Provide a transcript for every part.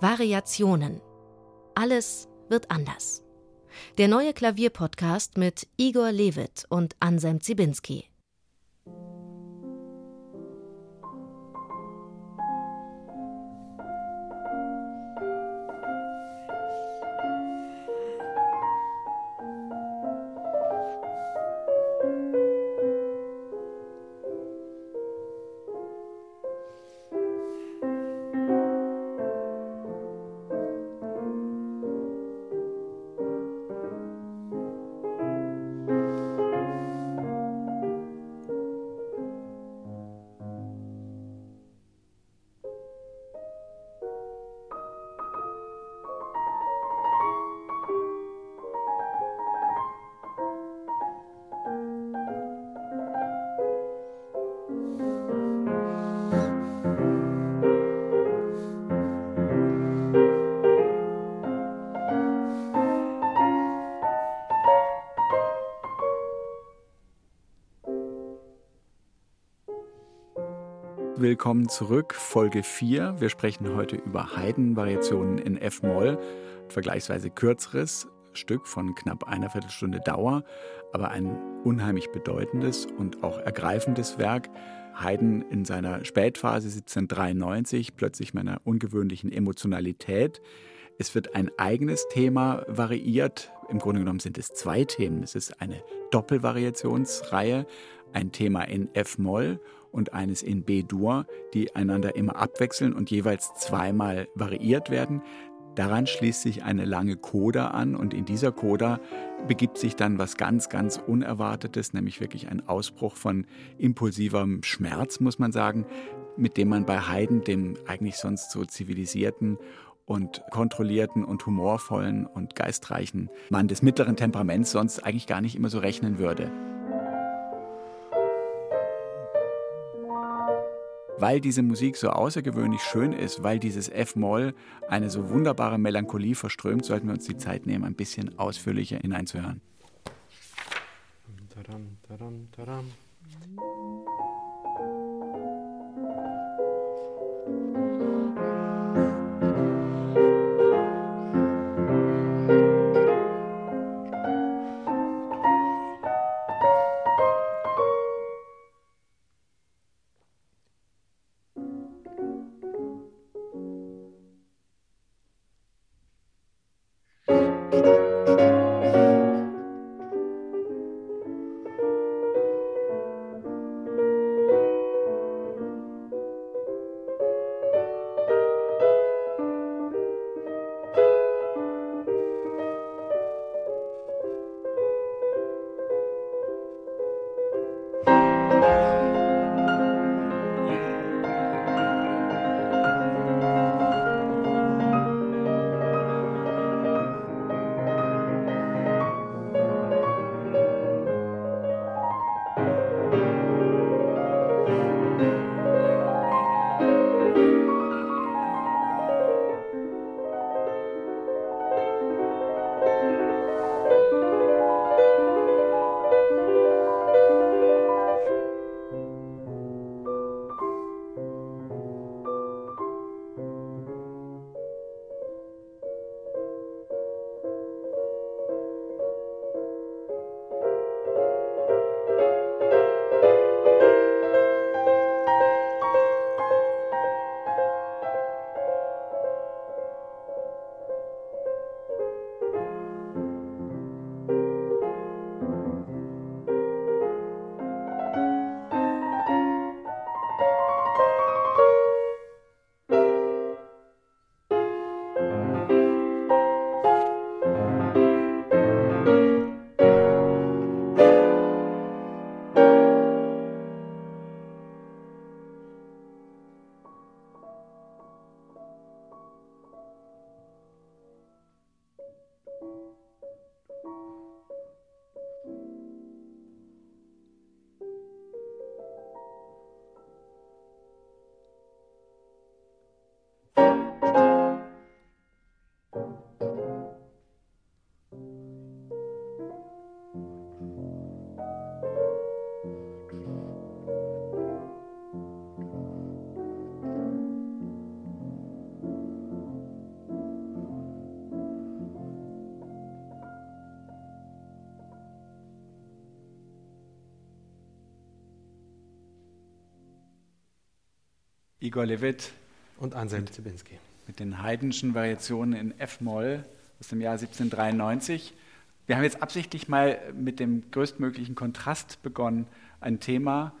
Variationen. Alles wird anders. Der neue Klavierpodcast mit Igor Levit und Anselm Zibinski. Willkommen zurück, Folge 4. Wir sprechen heute über Haydn-Variationen in F-Moll, vergleichsweise kürzeres Stück von knapp einer Viertelstunde Dauer, aber ein unheimlich bedeutendes und auch ergreifendes Werk. Haydn in seiner Spätphase 1793 plötzlich mit einer ungewöhnlichen Emotionalität. Es wird ein eigenes Thema variiert. Im Grunde genommen sind es zwei Themen. Es ist eine Doppelvariationsreihe, ein Thema in F-Moll und eines in B-Dur, die einander immer abwechseln und jeweils zweimal variiert werden. Daran schließt sich eine lange Coda an und in dieser Coda begibt sich dann was ganz, ganz Unerwartetes, nämlich wirklich ein Ausbruch von impulsivem Schmerz, muss man sagen, mit dem man bei Haydn, dem eigentlich sonst so zivilisierten und kontrollierten und humorvollen und geistreichen Mann des mittleren Temperaments sonst eigentlich gar nicht immer so rechnen würde. weil diese Musik so außergewöhnlich schön ist, weil dieses F-Moll eine so wunderbare Melancholie verströmt, sollten wir uns die Zeit nehmen, ein bisschen ausführlicher hineinzuhören. Tadam, tadam, tadam. Igor Levit und Anselm Zibinski. Mit den Haydnschen Variationen in F-Moll aus dem Jahr 1793. Wir haben jetzt absichtlich mal mit dem größtmöglichen Kontrast begonnen. Ein Thema,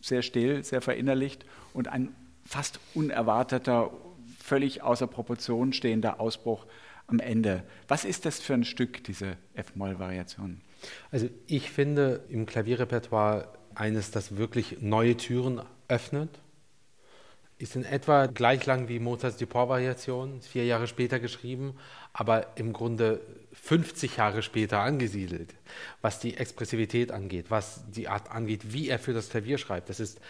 sehr still, sehr verinnerlicht und ein fast unerwarteter, völlig außer Proportion stehender Ausbruch am Ende. Was ist das für ein Stück, diese F-Moll-Variation? Also ich finde im Klavierrepertoire eines, das wirklich neue Türen öffnet. Ist in etwa gleich lang wie Mozarts Dupont-Variation, vier Jahre später geschrieben, aber im Grunde 50 Jahre später angesiedelt, was die Expressivität angeht, was die Art angeht, wie er für das Klavier schreibt. Das ist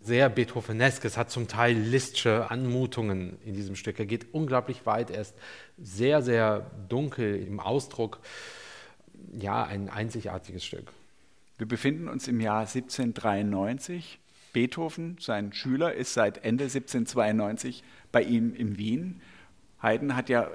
sehr Beethovenesk. Es hat zum Teil Liszt'sche Anmutungen in diesem Stück. Er geht unglaublich weit. Er ist sehr, sehr dunkel im Ausdruck. Ja, ein einzigartiges Stück. Wir befinden uns im Jahr 1793. Beethoven, sein Schüler, ist seit Ende 1792 bei ihm in Wien. Haydn hat ja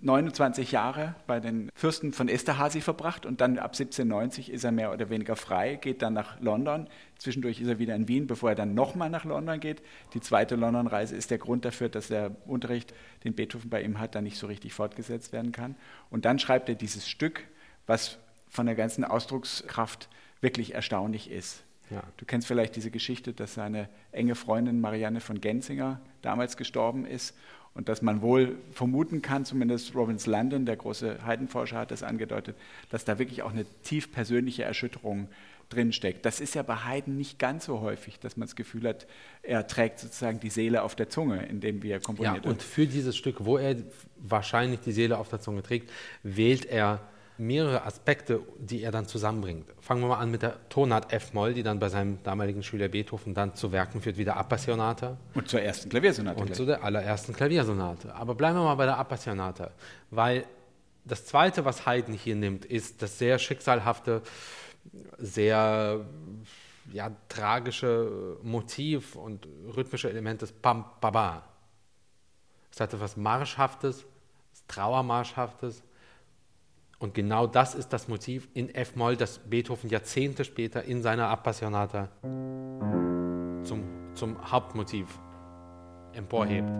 29 Jahre bei den Fürsten von Esterhazy verbracht und dann ab 1790 ist er mehr oder weniger frei, geht dann nach London. Zwischendurch ist er wieder in Wien, bevor er dann nochmal nach London geht. Die zweite London-Reise ist der Grund dafür, dass der Unterricht, den Beethoven bei ihm hat, dann nicht so richtig fortgesetzt werden kann. Und dann schreibt er dieses Stück, was von der ganzen Ausdruckskraft wirklich erstaunlich ist. Ja. Du kennst vielleicht diese Geschichte, dass seine enge Freundin Marianne von Genzinger damals gestorben ist und dass man wohl vermuten kann, zumindest Robbins Landon, der große Heidenforscher, hat das angedeutet, dass da wirklich auch eine tief persönliche Erschütterung drinsteckt. Das ist ja bei Haydn nicht ganz so häufig, dass man das Gefühl hat, er trägt sozusagen die Seele auf der Zunge, indem wir komponiert. Ja, und für dieses Stück, wo er wahrscheinlich die Seele auf der Zunge trägt, wählt er mehrere Aspekte, die er dann zusammenbringt. Fangen wir mal an mit der Tonart F-Moll, die dann bei seinem damaligen Schüler Beethoven dann zu Werken führt, wie der Appassionata. Und zur ersten Klaviersonate. Und gleich. zu der allerersten Klaviersonate. Aber bleiben wir mal bei der Appassionata, weil das Zweite, was Haydn hier nimmt, ist das sehr schicksalhafte, sehr ja, tragische Motiv und rhythmische Element des Pam Baba. Es hat etwas Marschhaftes, Trauermarschhaftes, und genau das ist das Motiv in F-Moll, das Beethoven Jahrzehnte später in seiner Appassionata zum, zum Hauptmotiv emporhebt.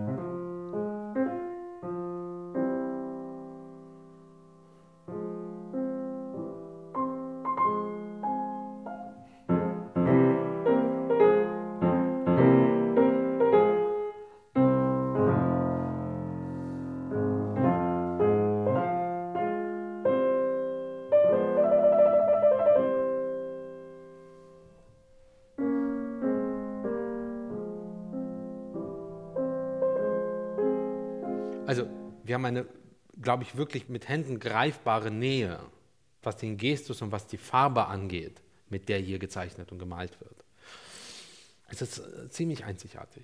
Glaube ich, wirklich mit Händen greifbare Nähe, was den Gestus und was die Farbe angeht, mit der hier gezeichnet und gemalt wird. Es ist äh, ziemlich einzigartig.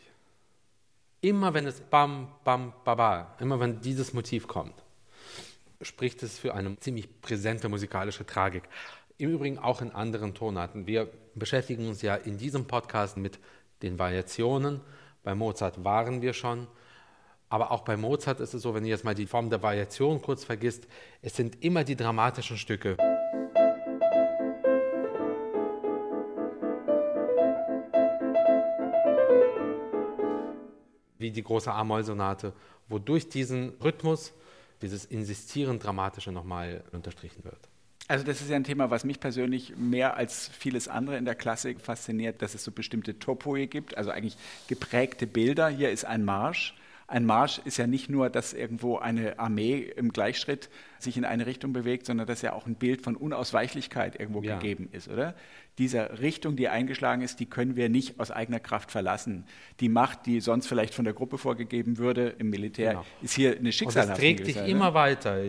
Immer wenn es bam, bam, baba, immer wenn dieses Motiv kommt, spricht es für eine ziemlich präsente musikalische Tragik. Im Übrigen auch in anderen Tonarten. Wir beschäftigen uns ja in diesem Podcast mit den Variationen. Bei Mozart waren wir schon. Aber auch bei Mozart ist es so, wenn du jetzt mal die Form der Variation kurz vergisst, es sind immer die dramatischen Stücke. Wie die große A-Moll-Sonate, wodurch diesen Rhythmus, dieses Insistieren Dramatische nochmal unterstrichen wird. Also das ist ja ein Thema, was mich persönlich mehr als vieles andere in der Klassik fasziniert, dass es so bestimmte Topoi gibt, also eigentlich geprägte Bilder. Hier ist ein Marsch, ein Marsch ist ja nicht nur, dass irgendwo eine Armee im Gleichschritt sich in eine Richtung bewegt, sondern dass ja auch ein Bild von Unausweichlichkeit irgendwo ja. gegeben ist, oder? Diese Richtung, die eingeschlagen ist, die können wir nicht aus eigener Kraft verlassen. Die Macht, die sonst vielleicht von der Gruppe vorgegeben würde im Militär, genau. ist hier eine Schicksalhafte. Und das trägt dich immer weiter.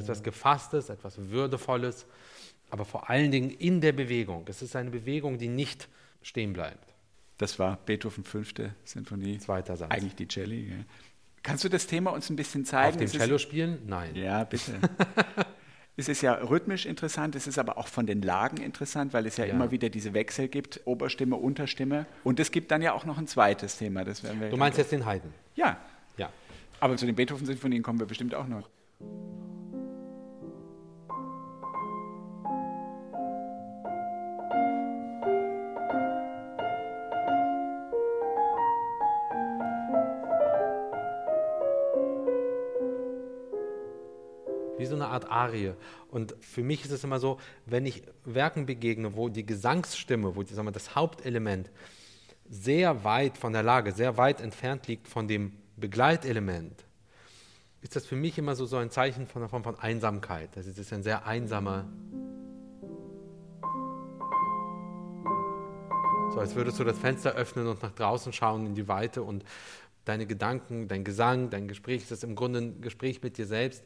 Etwas, Gefasstes, etwas Würdevolles, aber vor allen Dingen in der Bewegung. Es ist eine Bewegung, die nicht stehen bleibt. Das war Beethoven fünfte Sinfonie. Zweiter Satz. Eigentlich die Celli. Ja. Kannst du das Thema uns ein bisschen zeigen? Auf dem Cello spielen? Nein. Ja, bitte. Es ist ja rhythmisch interessant, es ist aber auch von den Lagen interessant, weil es ja, ja, immer wieder diese Wechsel gibt, Oberstimme, Unterstimme. Und es gibt dann ja auch noch ein zweites Thema. Das werden wir du meinst jetzt den Haydn? Ja. ja. Aber zu den Beethoven-Sinfonien kommen wir bestimmt auch noch. Eine Art Arie. Und für mich ist es immer so, wenn ich Werken begegne, wo die Gesangsstimme, wo die, sagen wir, das Hauptelement sehr weit von der Lage, sehr weit entfernt liegt von dem Begleitelement, ist das für mich immer so, so ein Zeichen von einer Form von Einsamkeit. Das ist ein sehr einsamer. So als würdest du das Fenster öffnen und nach draußen schauen in die Weite und deine Gedanken, dein Gesang, dein Gespräch, das ist im Grunde ein Gespräch mit dir selbst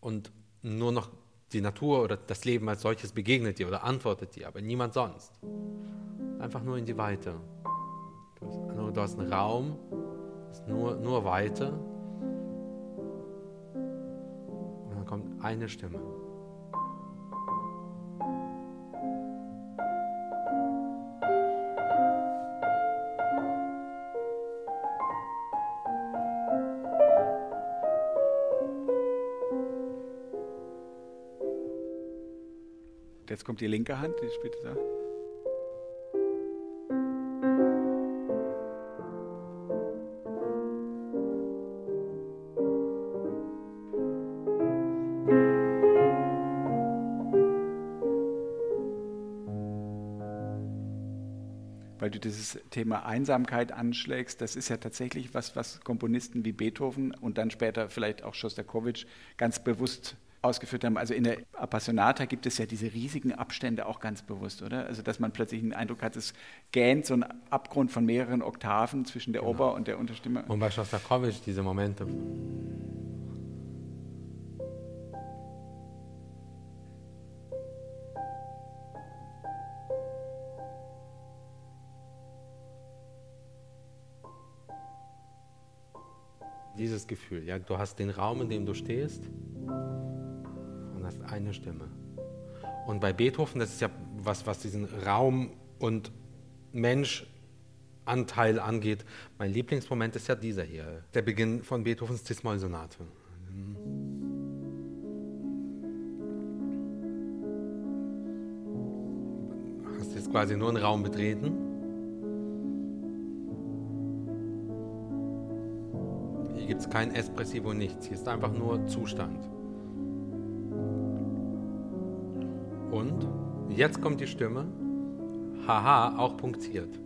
und nur noch die Natur oder das Leben als solches begegnet dir oder antwortet dir, aber niemand sonst. Einfach nur in die Weite. Du hast, du hast einen Raum, nur, nur Weite. Und dann kommt eine Stimme. Jetzt kommt die linke Hand, die spielt da. weil du dieses Thema Einsamkeit anschlägst, das ist ja tatsächlich was, was Komponisten wie Beethoven und dann später vielleicht auch Schostakowitsch ganz bewusst ausgeführt haben. Also in der Appassionata gibt es ja diese riesigen Abstände auch ganz bewusst, oder? Also dass man plötzlich einen Eindruck hat, es gähnt so ein Abgrund von mehreren Oktaven zwischen der genau. Ober- und der Unterstimme. Und bei Schostakowitsch diese Momente. Dieses Gefühl, ja, du hast den Raum, in dem du stehst hast eine Stimme. Und bei Beethoven, das ist ja was, was diesen Raum und Menschanteil angeht, mein Lieblingsmoment ist ja dieser hier, der Beginn von Beethovens Cis-Moll-Sonate. Hast jetzt quasi nur einen Raum betreten. Hier gibt es kein Espressivo, nichts. Hier ist einfach nur Zustand. Jetzt kommt die Stimme. Haha, auch punktiert.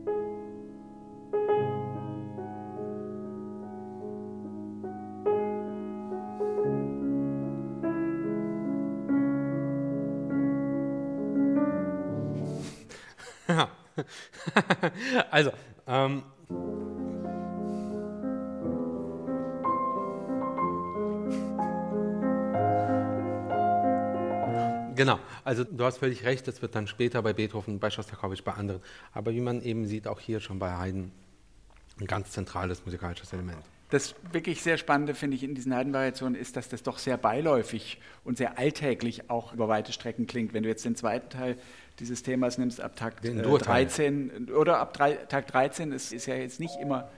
also, ähm, Genau, also du hast völlig recht, das wird dann später bei Beethoven, bei Schostakowitsch, bei anderen. Aber wie man eben sieht, auch hier schon bei Haydn ein ganz zentrales musikalisches Element. Das wirklich sehr Spannende, finde ich, in diesen Haydn-Variationen ist, dass das doch sehr beiläufig und sehr alltäglich auch über weite Strecken klingt. Wenn du jetzt den zweiten Teil dieses Themas nimmst, ab Takt äh, 13 oder ab drei, Takt 13, ist, ist ja jetzt nicht immer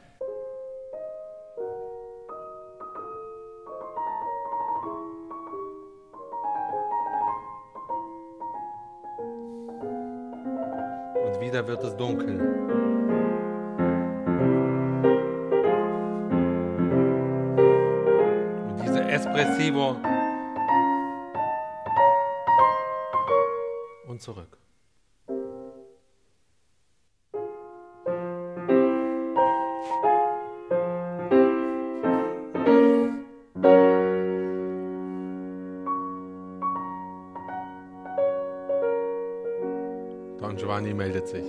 meldet sich.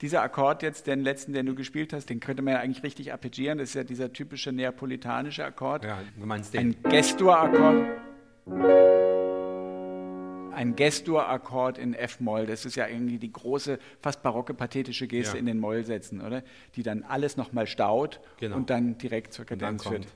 Dieser Akkord jetzt, den letzten, den du gespielt hast, den könnte man ja eigentlich richtig arpeggieren. Das ist ja dieser typische neapolitanische Akkord. Ja, du meinst den. Ein Gestur-Akkord. Ein Gestur-Akkord in F-Moll. Das ist ja irgendwie die große, fast barocke, pathetische Geste ja. in den Mollsätzen, oder? Die dann alles nochmal staut genau. und dann direkt zur Kadenz führt.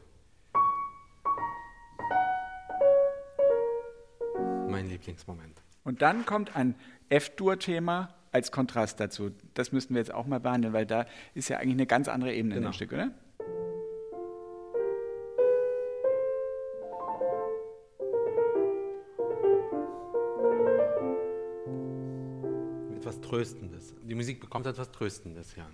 Lieblingsmoment. Und dann kommt ein F-Dur-Thema als Kontrast dazu. Das müssten wir jetzt auch mal behandeln, weil da ist ja eigentlich eine ganz andere Ebene genau. in dem Stück, oder? Etwas Tröstendes. Die Musik bekommt etwas Tröstendes, ja.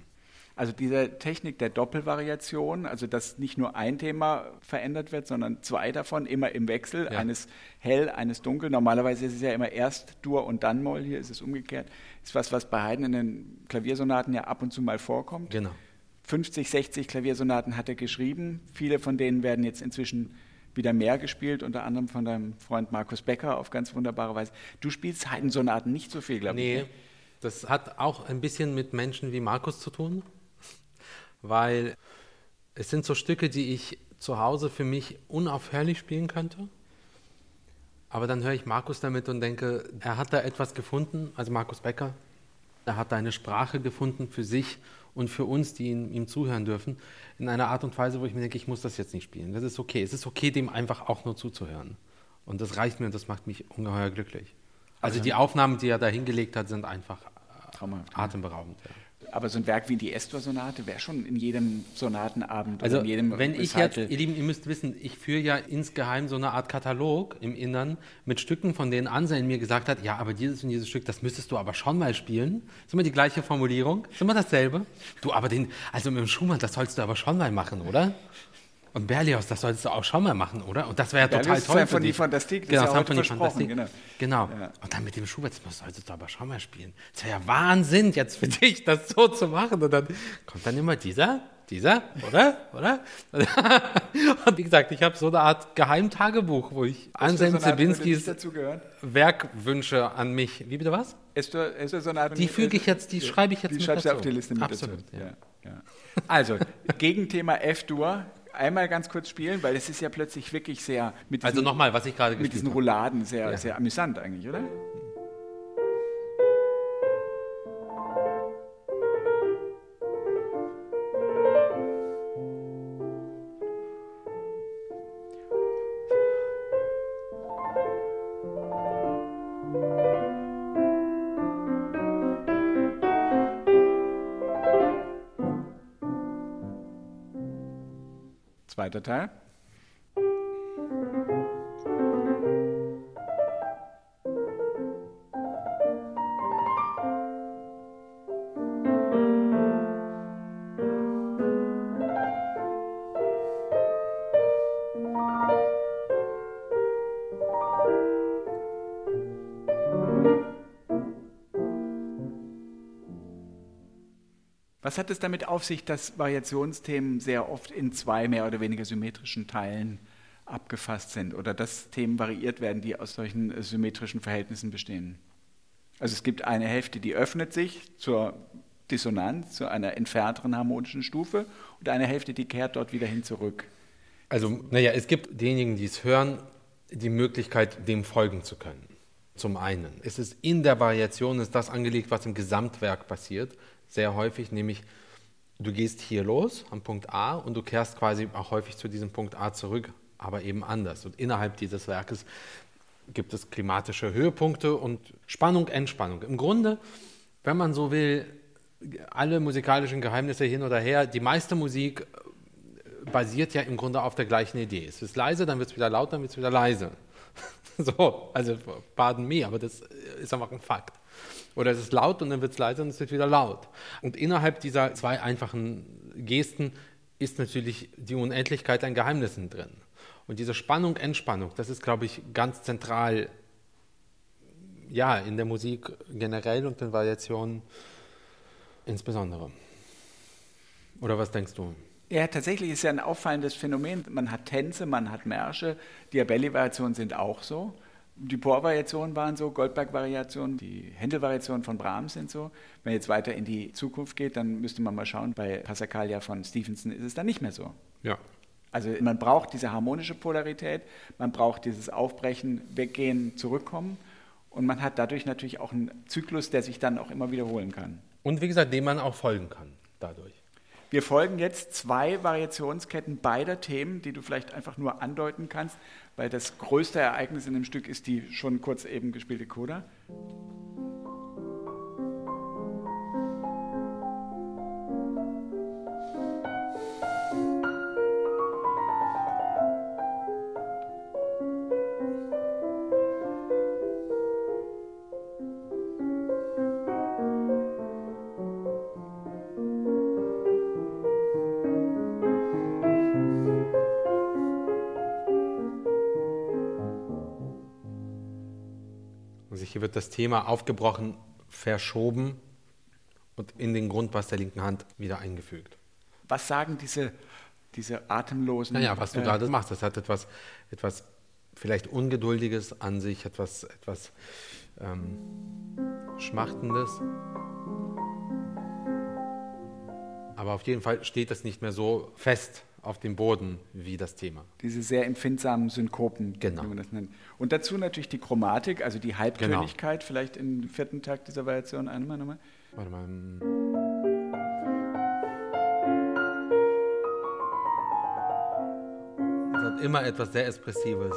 Also diese Technik der Doppelvariation, also dass nicht nur ein Thema verändert wird, sondern zwei davon immer im Wechsel, ja. eines hell, eines dunkel. Normalerweise ist es ja immer erst Dur und dann Moll, hier ist es umgekehrt. Ist was, was bei Haydn in den Klaviersonaten ja ab und zu mal vorkommt. Genau. 50, 60 Klaviersonaten hat er geschrieben. Viele von denen werden jetzt inzwischen wieder mehr gespielt, unter anderem von deinem Freund Markus Becker auf ganz wunderbare Weise. Du spielst Haydn-Sonaten nicht so viel, glaube nee, ich. Nee, das hat auch ein bisschen mit Menschen wie Markus zu tun weil es sind so Stücke, die ich zu Hause für mich unaufhörlich spielen könnte. Aber dann höre ich Markus damit und denke, er hat da etwas gefunden, also Markus Becker, er hat da eine Sprache gefunden für sich und für uns, die ihm, ihm, zuhören dürfen, in einer Art und Weise, wo ich mir denke, ich muss das jetzt nicht spielen. Das ist okay. Es ist okay, dem einfach auch nur zuzuhören. Und das reicht mir und das macht mich ungeheuer glücklich. Also, also die Aufnahmen, die er da hingelegt hat, sind einfach atemberaubend. Ja. Aber so ein Werk wie die Estor-Sonate wäre schon in jedem Sonatenabend also in jedem wenn ich jetzt, ihr Lieben, ihr müsst wissen, ich führe ja insgeheim so eine Art Katalog im Innern mit Stücken, von denen Anselm mir gesagt hat, ja, aber dieses und dieses Stück, das müsstest du aber schon mal spielen. Ist immer die gleiche Formulierung, ist immer dasselbe. Du, aber den, also mit dem Schumann, das sollst du aber schon mal machen, oder? Und Berlioz, das solltest du auch schon mal machen, oder? Und das wäre ja total toll. Symphonie Fantastik, das genau, ist ja Symphonie Fantastik. Genau. genau. Ja. Und dann mit dem Schubert, das solltest du aber schon mal spielen. Das wäre ja Wahnsinn, jetzt für dich das so zu machen. Und dann kommt dann immer dieser, dieser, oder? Oder? Und wie gesagt, ich habe so eine Art Geheimtagebuch, wo ich Anselm Zibinskis Werkwünsche an mich. Wie bitte was? Ist du, ist so eine die füge ich jetzt, die schreibe ich jetzt die mit schreibst du auf die Liste mit Absolut, dazu. Ja. Ja. Also, Gegenthema F-Dur einmal ganz kurz spielen, weil es ist ja plötzlich wirklich sehr mit diesen, Also nochmal, was ich gerade Mit diesen Rouladen sehr, ja. sehr amüsant eigentlich, oder? Zweiter Teil. Was hat es damit auf sich, dass Variationsthemen sehr oft in zwei mehr oder weniger symmetrischen Teilen abgefasst sind oder dass Themen variiert werden, die aus solchen symmetrischen Verhältnissen bestehen? Also es gibt eine Hälfte, die öffnet sich zur Dissonanz, zu einer entfernteren harmonischen Stufe und eine Hälfte, die kehrt dort wieder hin zurück. Also, naja, es gibt denjenigen, die es hören, die Möglichkeit, dem folgen zu können. Zum einen ist es in der Variation, ist das angelegt, was im Gesamtwerk passiert sehr häufig, nämlich du gehst hier los am Punkt A und du kehrst quasi auch häufig zu diesem Punkt A zurück, aber eben anders. Und innerhalb dieses Werkes gibt es klimatische Höhepunkte und Spannung, Entspannung. Im Grunde, wenn man so will, alle musikalischen Geheimnisse hin oder her, die meiste Musik basiert ja im Grunde auf der gleichen Idee. Es ist leise, dann wird es wieder laut, dann wird es wieder leise. so, also pardon me, aber das ist einfach ein Fakt. Oder es ist laut und dann wird es leiser und es wird wieder laut. Und innerhalb dieser zwei einfachen Gesten ist natürlich die Unendlichkeit an Geheimnissen drin. Und diese Spannung, Entspannung, das ist, glaube ich, ganz zentral ja, in der Musik generell und den Variationen insbesondere. Oder was denkst du? Ja, tatsächlich ist ja ein auffallendes Phänomen. Man hat Tänze, man hat Märsche, Diabelli-Variationen sind auch so. Die Por-Variationen waren so, Goldberg-Variationen, die Händel-Variationen von Brahms sind so. Wenn man jetzt weiter in die Zukunft geht, dann müsste man mal schauen, bei Passacaglia von Stevenson ist es dann nicht mehr so. Ja. Also man braucht diese harmonische Polarität, man braucht dieses Aufbrechen, Weggehen, Zurückkommen und man hat dadurch natürlich auch einen Zyklus, der sich dann auch immer wiederholen kann. Und wie gesagt, dem man auch folgen kann dadurch. Wir folgen jetzt zwei Variationsketten beider Themen, die du vielleicht einfach nur andeuten kannst, weil das größte Ereignis in dem Stück ist die schon kurz eben gespielte Coda. Wird das Thema aufgebrochen, verschoben und in den Grundbass der linken Hand wieder eingefügt. Was sagen diese, diese atemlosen. Naja, was du äh, gerade machst, das hat etwas, etwas vielleicht Ungeduldiges an sich, etwas, etwas ähm, Schmachtendes. Aber auf jeden Fall steht das nicht mehr so fest auf dem Boden wie das Thema. Diese sehr empfindsamen Synkopen, genau. wie man das nennt. Und dazu natürlich die Chromatik, also die Halbtönigkeit, genau. vielleicht im vierten Takt dieser Variation. Einmal nochmal. Warte mal. Es hat immer etwas sehr Expressives.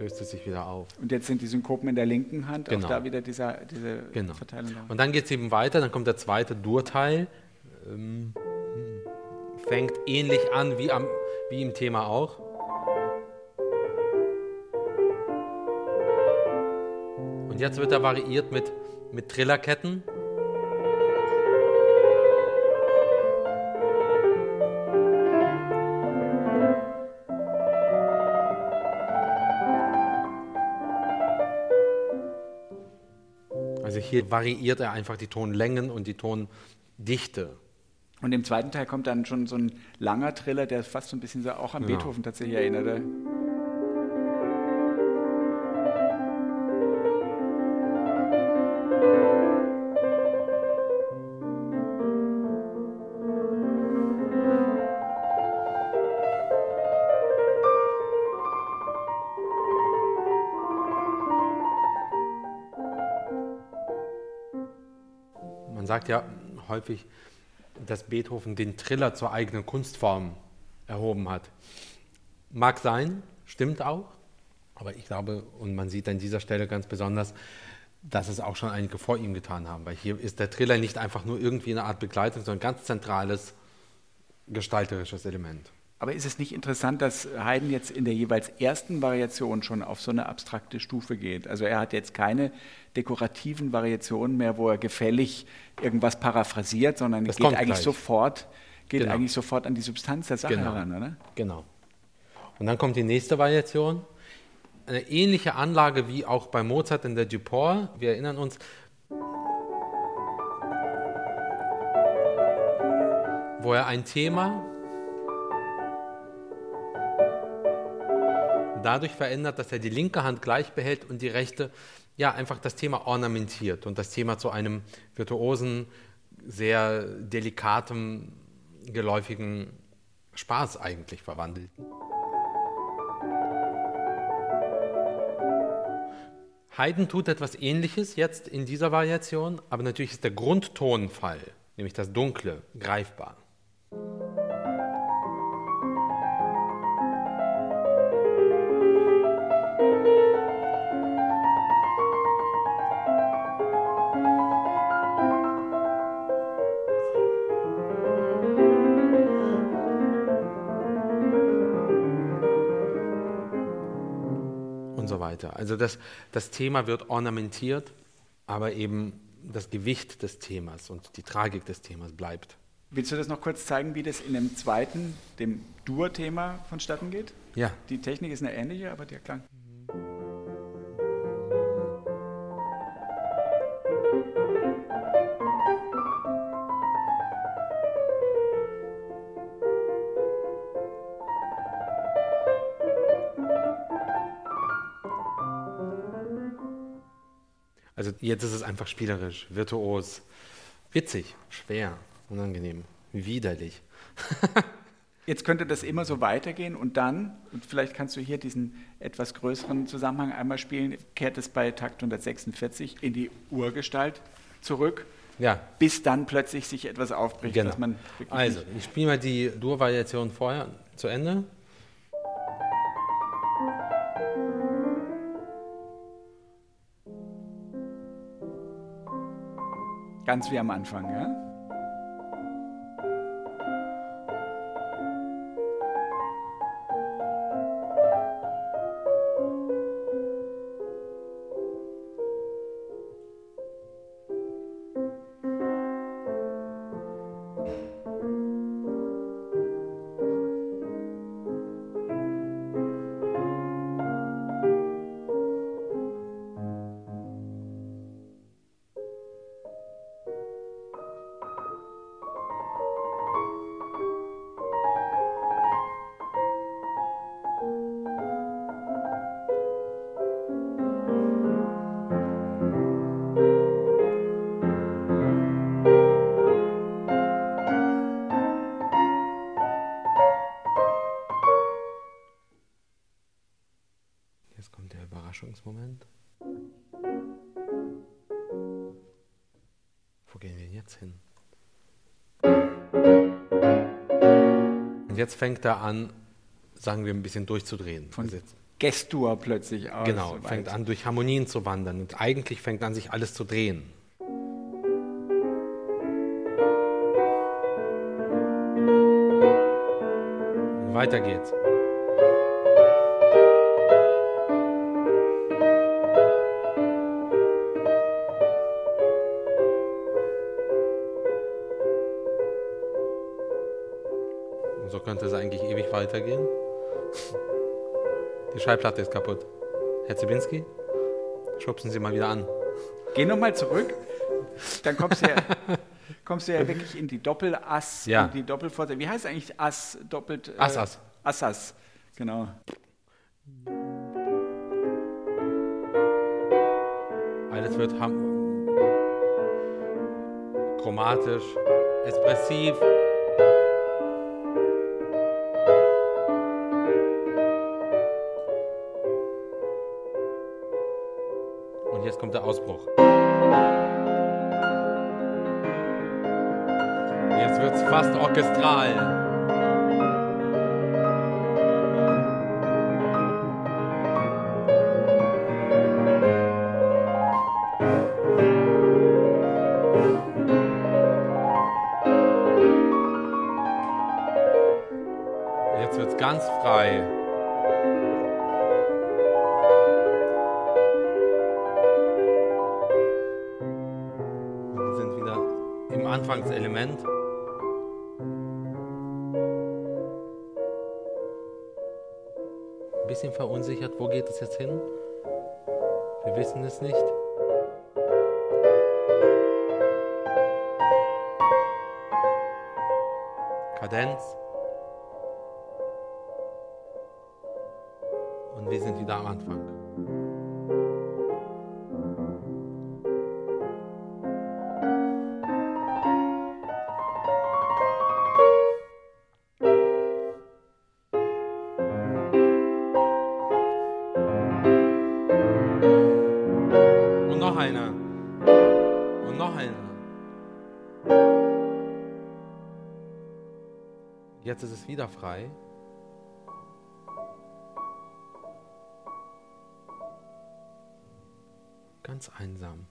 Jetzt löst es sich wieder auf. Und jetzt sind die Synkopen in der linken Hand, genau. auch da wieder dieser, diese genau. Verteilung. Und dann geht es eben weiter, dann kommt der zweite Durteil, ähm, fängt ähnlich an wie, am, wie im Thema auch. Und jetzt wird er variiert mit, mit Trillerketten. Hier variiert er einfach die Tonlängen und die Tondichte. Und im zweiten Teil kommt dann schon so ein langer Triller, der fast so ein bisschen so auch an ja. Beethoven tatsächlich erinnerte. Sagt ja häufig, dass Beethoven den Triller zur eigenen Kunstform erhoben hat. Mag sein, stimmt auch, aber ich glaube, und man sieht an dieser Stelle ganz besonders, dass es auch schon einige vor ihm getan haben, weil hier ist der Triller nicht einfach nur irgendwie eine Art Begleitung, sondern ein ganz zentrales gestalterisches Element. Aber ist es nicht interessant, dass Haydn jetzt in der jeweils ersten Variation schon auf so eine abstrakte Stufe geht? Also er hat jetzt keine dekorativen Variationen mehr, wo er gefällig irgendwas paraphrasiert, sondern das geht eigentlich gleich. sofort, geht genau. eigentlich sofort an die Substanz der Sache genau. heran, oder? Genau. Und dann kommt die nächste Variation. Eine ähnliche Anlage wie auch bei Mozart in der Duport. Wir erinnern uns, wo er ein Thema dadurch verändert, dass er die linke Hand gleich behält und die rechte ja einfach das Thema ornamentiert und das Thema zu einem virtuosen, sehr delikatem, geläufigen Spaß eigentlich verwandelt. Haydn tut etwas Ähnliches jetzt in dieser Variation, aber natürlich ist der Grundtonfall, nämlich das Dunkle, greifbar. Weiter. Also das, das Thema wird ornamentiert, aber eben das Gewicht des Themas und die Tragik des Themas bleibt. Willst du das noch kurz zeigen, wie das in dem zweiten, dem Dur-Thema vonstatten geht? Ja. Die Technik ist eine ähnliche, aber der Klang. Jetzt ist es einfach spielerisch, virtuos, witzig, schwer, unangenehm, widerlich. Jetzt könnte das immer so weitergehen und dann, und vielleicht kannst du hier diesen etwas größeren Zusammenhang einmal spielen, kehrt es bei Takt 146 in die Urgestalt zurück, Ja, bis dann plötzlich sich etwas aufbricht, genau. was man wirklich Also, ich spiele mal die Dur-Variation vorher zu Ende. Ganz wie am Anfang, ja? Wo gehen wir jetzt hin? Und jetzt fängt er an, sagen wir, ein bisschen durchzudrehen. Von Also Gestur plötzlich aus. genau, fängt an, durch Harmonien zu wandern. Und eigentlich fängt an, sich alles zu drehen. Und weiter geht's. Weitergehen. Die Schallplatte ist kaputt. Herr Zibinski, schubsen Sie mal wieder an. Geh nochmal zurück, dann kommst du ja, kommst du ja wirklich in die Doppelass, Ja. und die Doppelforte. Wie heißt eigentlich Ass doppelt? äh, Ass, Ass. Ass, Ass, genau. Alles wird chromatisch, expressiv. Orchestral. Verunsichert, wo geht es jetzt hin? Wir wissen es nicht. Kadenz. Und wir sind wieder am Anfang. Wieder frei. Ganz einsam.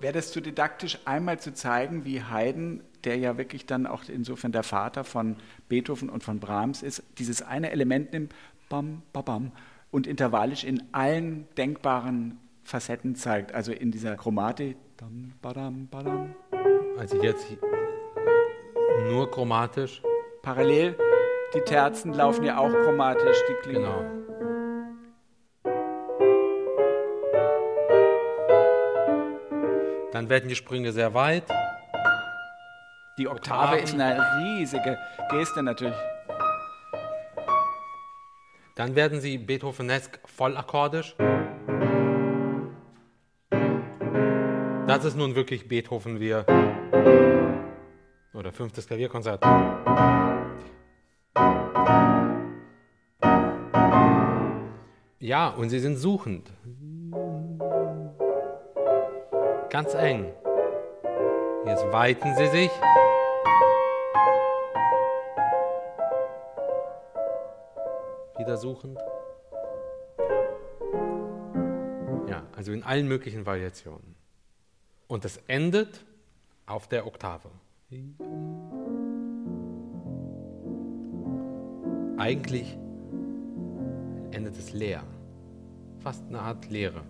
Wäre das zu didaktisch, einmal zu zeigen, wie Haydn, der ja wirklich dann auch insofern der Vater von Beethoven und von Brahms ist, dieses eine Element nimmt, bam, bam, bam, und intervallisch in allen denkbaren Facetten zeigt, also in dieser Chromatik, Also jetzt nur chromatisch. parallel, die Terzen laufen ja auch chromatisch, die klingen. Genau. Dann werden die Sprünge sehr weit. Die Oktave Oktaven. ist eine riesige Geste natürlich. Dann werden sie Beethovenesk vollakkordisch. Das ist nun wirklich Beethoven wir oder fünftes Klavierkonzert. Ja, und sie sind suchend. Ganz eng. Jetzt weiten sie sich. Wieder suchend. Ja, also in allen möglichen Variationen. Und es endet auf der Oktave. Eigentlich endet es leer. Fast eine Art Leere.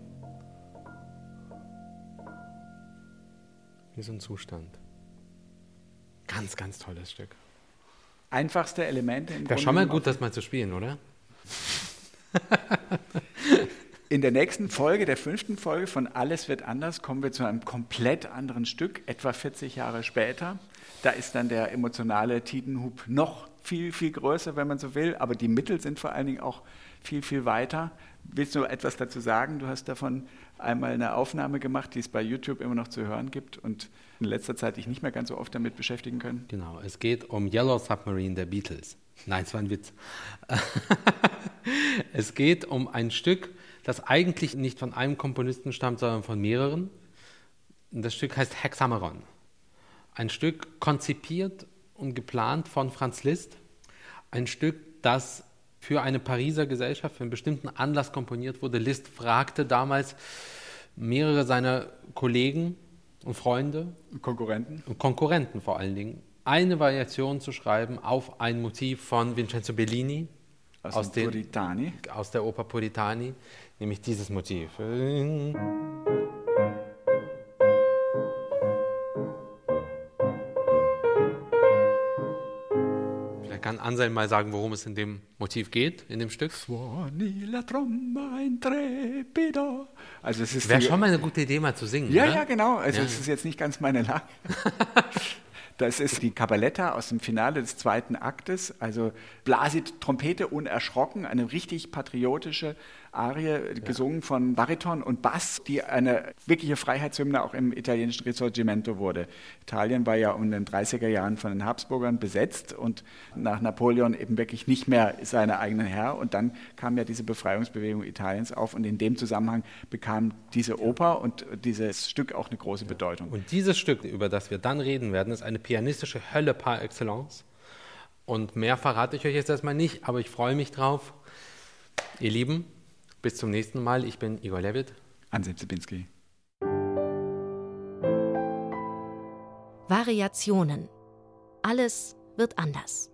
Wie so ein Zustand. Ganz, ganz tolles Stück. Einfachste Elemente. Wäre schon mal gut, das mal zu spielen, oder? In der nächsten Folge, der fünften Folge von Alles wird anders, kommen wir zu einem komplett anderen Stück, etwa 40 Jahre später. Da ist dann der emotionale Tidenhub noch viel, viel größer, wenn man so will, aber die Mittel sind vor allen Dingen auch viel, viel weiter. Willst du etwas dazu sagen? Du hast davon einmal eine Aufnahme gemacht, die es bei YouTube immer noch zu hören gibt und in letzter Zeit dich nicht mehr ganz so oft damit beschäftigen können. Genau, es geht um Yellow Submarine der Beatles. Nein, es war ein Witz. es geht um ein Stück, das eigentlich nicht von einem Komponisten stammt, sondern von mehreren. Das Stück heißt Hexameron. Ein Stück konzipiert und geplant von Franz Liszt. Ein Stück, das für eine Pariser Gesellschaft, für einen bestimmten Anlass komponiert wurde. Liszt fragte damals mehrere seiner Kollegen und Freunde. Konkurrenten. Und Konkurrenten vor allen Dingen. Eine Variation zu schreiben auf ein Motiv von Vincenzo Bellini. Aus, aus, den, aus der Oper Puritani, nämlich dieses Motiv. Anselm mal sagen, worum es in dem Motiv geht, in dem Stück? Also es ist Wäre schon mal eine gute Idee, mal zu singen. Ja, oder? ja, genau. Also ja. es ist jetzt nicht ganz meine Lage. Das ist die Cabaletta aus dem Finale des zweiten Aktes. Also Blasit Trompete unerschrocken, eine richtig patriotische Arie, ja. gesungen von Bariton und Bass, die eine wirkliche Freiheitshymne auch im italienischen Risorgimento wurde. Italien war ja um den 30er Jahren von den Habsburgern besetzt und nach Napoleon eben wirklich nicht mehr seine eigene Herr. Und dann kam ja diese Befreiungsbewegung Italiens auf und in dem Zusammenhang bekam diese Oper und dieses Stück auch eine große Bedeutung. Und dieses Stück, über das wir dann reden werden, ist eine pianistische Hölle par excellence. Und mehr verrate ich euch jetzt erstmal nicht, aber ich freue mich drauf. Ihr Lieben, bis zum nächsten Mal. Ich bin Igor Levit. Anselm Zibinski. Variationen. Alles wird anders.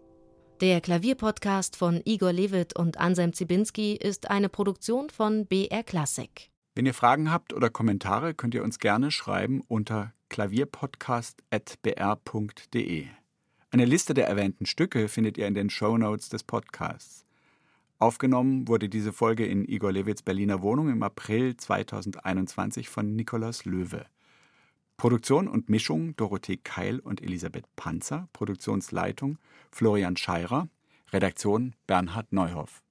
Der Klavierpodcast von Igor Levit und Anselm Zibinski ist eine Produktion von BR Classic. Wenn ihr Fragen habt oder Kommentare, könnt ihr uns gerne schreiben unter klavierpodcast.br.de. Eine Liste der erwähnten Stücke findet ihr in den Show Notes des Podcasts. Aufgenommen wurde diese Folge in Igor Levits Berliner Wohnung im April 2021 von Nikolaus Löwe. Produktion und Mischung Dorothee Keil und Elisabeth Panzer, Produktionsleitung Florian Scheirer, Redaktion Bernhard Neuhoff.